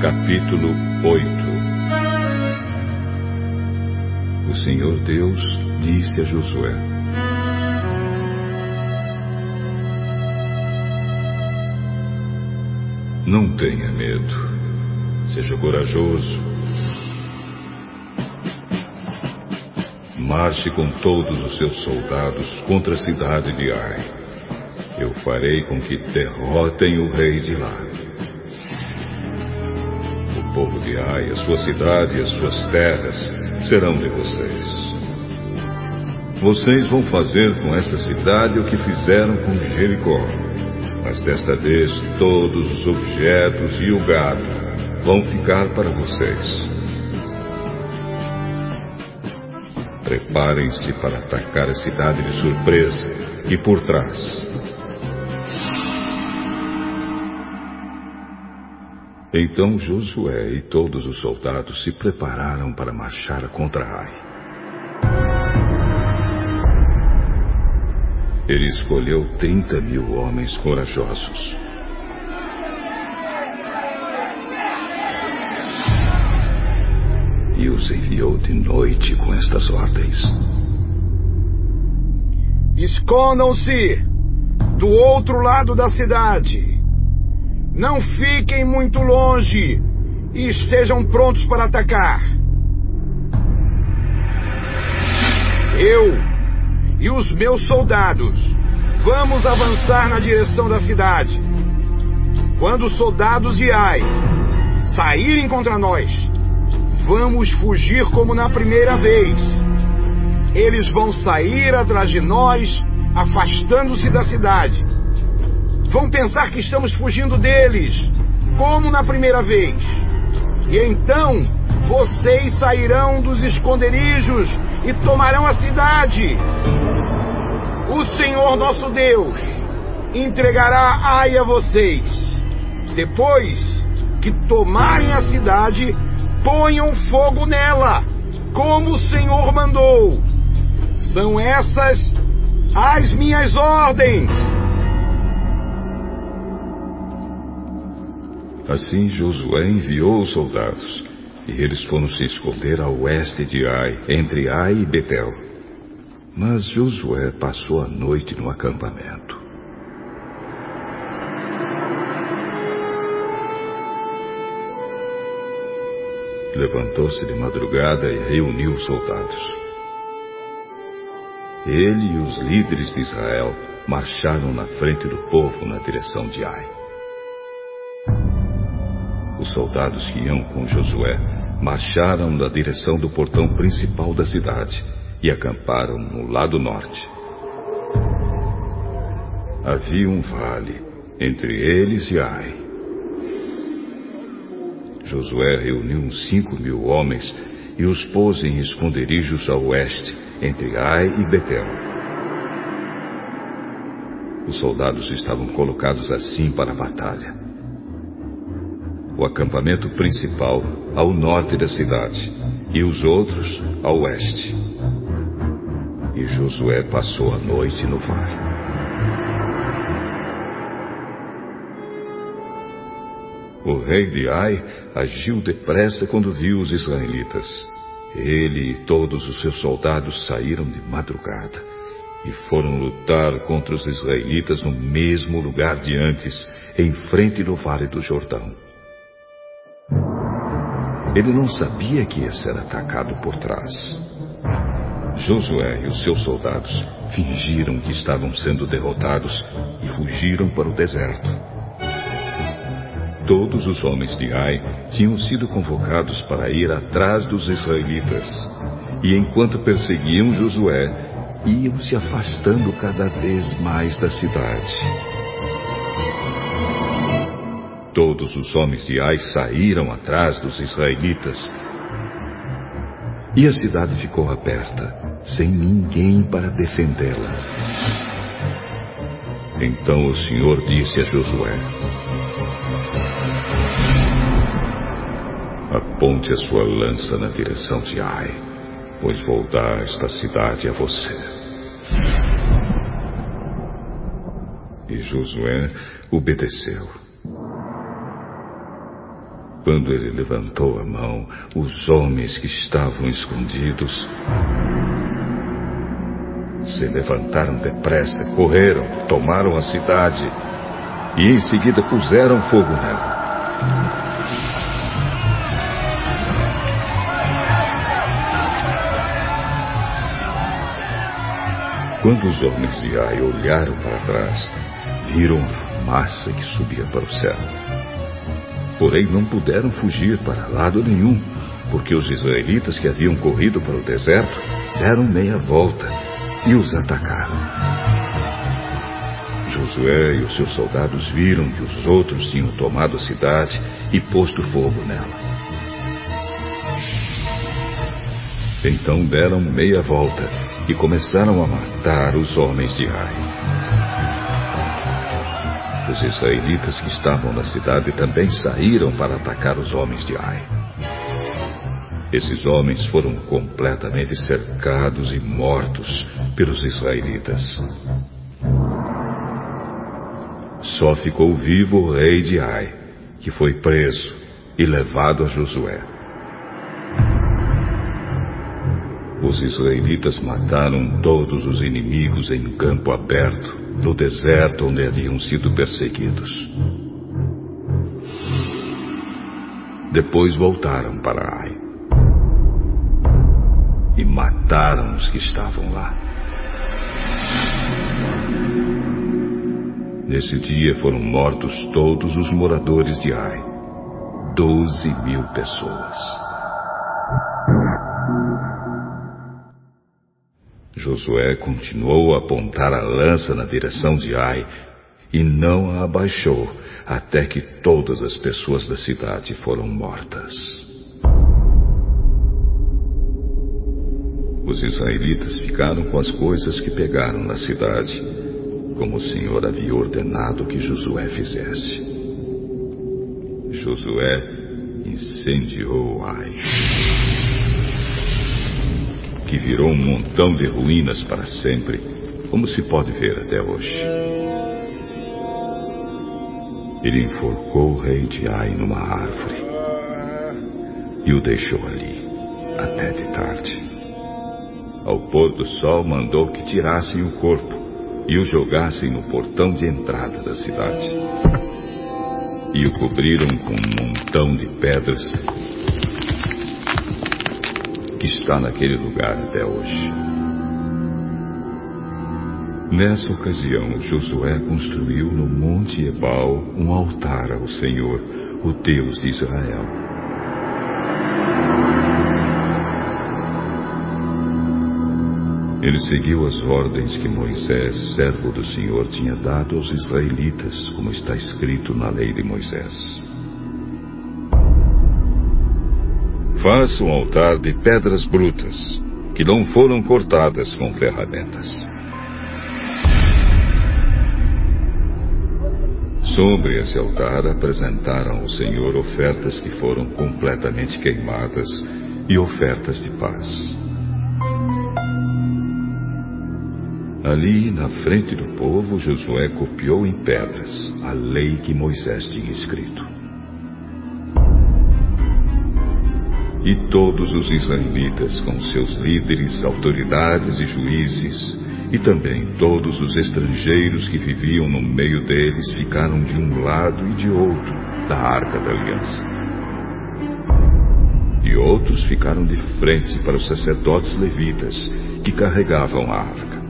Capítulo 8 O Senhor Deus disse a Josué: Não tenha medo, seja corajoso. Marche com todos os seus soldados contra a cidade de Ai. Eu farei com que derrotem o rei de lá povo de Ai, a sua cidade e as suas terras serão de vocês. Vocês vão fazer com essa cidade o que fizeram com Jericó. Mas desta vez todos os objetos e o gado vão ficar para vocês. Preparem-se para atacar a cidade de surpresa e por trás. Então Josué e todos os soldados se prepararam para marchar contra Ai. Ele escolheu 30 mil homens corajosos. E os enviou de noite com estas ordens: Escondam-se do outro lado da cidade não fiquem muito longe e estejam prontos para atacar. Eu e os meus soldados vamos avançar na direção da cidade. Quando os soldados de Ai saírem contra nós, vamos fugir como na primeira vez. Eles vão sair atrás de nós, afastando-se da cidade Vão pensar que estamos fugindo deles, como na primeira vez. E então vocês sairão dos esconderijos e tomarão a cidade. O Senhor nosso Deus entregará Ai a vocês. Depois que tomarem a cidade, ponham fogo nela, como o Senhor mandou. São essas as minhas ordens. Assim Josué enviou os soldados, e eles foram se esconder a oeste de Ai, entre Ai e Betel. Mas Josué passou a noite no acampamento. Levantou-se de madrugada e reuniu os soldados. Ele e os líderes de Israel marcharam na frente do povo na direção de Ai. Os soldados que iam com Josué marcharam na direção do portão principal da cidade e acamparam no lado norte. Havia um vale entre eles e Ai. Josué reuniu uns cinco mil homens e os pôs em esconderijos a oeste, entre Ai e Betel. Os soldados estavam colocados assim para a batalha o acampamento principal ao norte da cidade e os outros ao oeste. E Josué passou a noite no vale. O rei de Ai agiu depressa quando viu os israelitas. Ele e todos os seus soldados saíram de madrugada e foram lutar contra os israelitas no mesmo lugar de antes, em frente do vale do Jordão. Ele não sabia que ia ser atacado por trás. Josué e os seus soldados fingiram que estavam sendo derrotados e fugiram para o deserto. Todos os homens de Ai tinham sido convocados para ir atrás dos israelitas. E enquanto perseguiam Josué, iam se afastando cada vez mais da cidade. Todos os homens de Ai saíram atrás dos israelitas. E a cidade ficou aberta, sem ninguém para defendê-la. Então o Senhor disse a Josué: Aponte a sua lança na direção de Ai, pois vou dar esta cidade a você. E Josué obedeceu. Quando ele levantou a mão, os homens que estavam escondidos se levantaram depressa, correram, tomaram a cidade e em seguida puseram fogo nela. Quando os homens de Ai olharam para trás, viram a massa que subia para o céu. Porém, não puderam fugir para lado nenhum, porque os israelitas que haviam corrido para o deserto deram meia volta e os atacaram. Josué e os seus soldados viram que os outros tinham tomado a cidade e posto fogo nela. Então deram meia volta e começaram a matar os homens de Ai. Os israelitas que estavam na cidade também saíram para atacar os homens de Ai. Esses homens foram completamente cercados e mortos pelos israelitas. Só ficou vivo o rei de Ai, que foi preso e levado a Josué. Os israelitas mataram todos os inimigos em campo aberto, no deserto onde haviam sido perseguidos. Depois voltaram para Ai e mataram os que estavam lá. Nesse dia foram mortos todos os moradores de Ai, doze mil pessoas. Josué continuou a apontar a lança na direção de Ai e não a abaixou até que todas as pessoas da cidade foram mortas. Os israelitas ficaram com as coisas que pegaram na cidade, como o Senhor havia ordenado que Josué fizesse. Josué incendiou Ai, que virou um montão de ruínas para sempre, como se pode ver até hoje. Ele enforcou o rei de Ai numa árvore e o deixou ali até de tarde. Ao pôr do sol, mandou que tirassem o corpo e o jogassem no portão de entrada da cidade. E o cobriram com um montão de pedras que está naquele lugar até hoje. Nessa ocasião, Josué construiu no Monte Ebal um altar ao Senhor, o Deus de Israel. Ele seguiu as ordens que Moisés, servo do Senhor, tinha dado aos israelitas, como está escrito na lei de Moisés. Faça um altar de pedras brutas, que não foram cortadas com ferramentas. Sobre esse altar apresentaram ao Senhor ofertas que foram completamente queimadas e ofertas de paz. Ali, na frente do povo, Josué copiou em pedras a lei que Moisés tinha escrito. E todos os israelitas, com seus líderes, autoridades e juízes, e também todos os estrangeiros que viviam no meio deles, ficaram de um lado e de outro da arca da aliança. E outros ficaram de frente para os sacerdotes levitas, que carregavam a arca.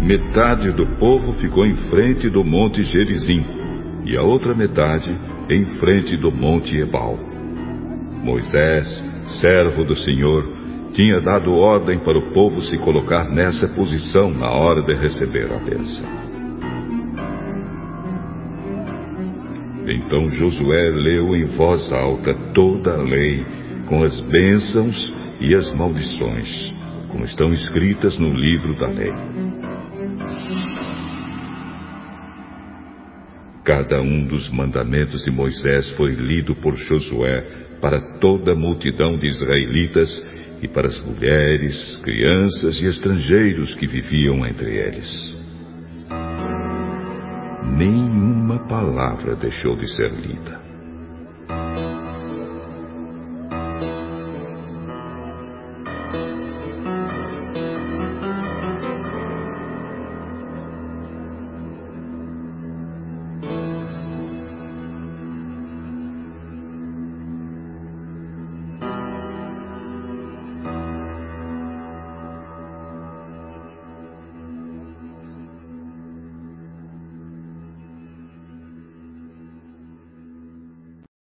Metade do povo ficou em frente do monte Gerizim e a outra metade em frente do monte Ebal. Moisés, servo do Senhor, tinha dado ordem para o povo se colocar nessa posição na hora de receber a bênção. Então Josué leu em voz alta toda a lei, com as bênçãos e as maldições, como estão escritas no livro da lei. Cada um dos mandamentos de Moisés foi lido por Josué para toda a multidão de israelitas e para as mulheres, crianças e estrangeiros que viviam entre eles. Nenhuma palavra deixou de ser lida.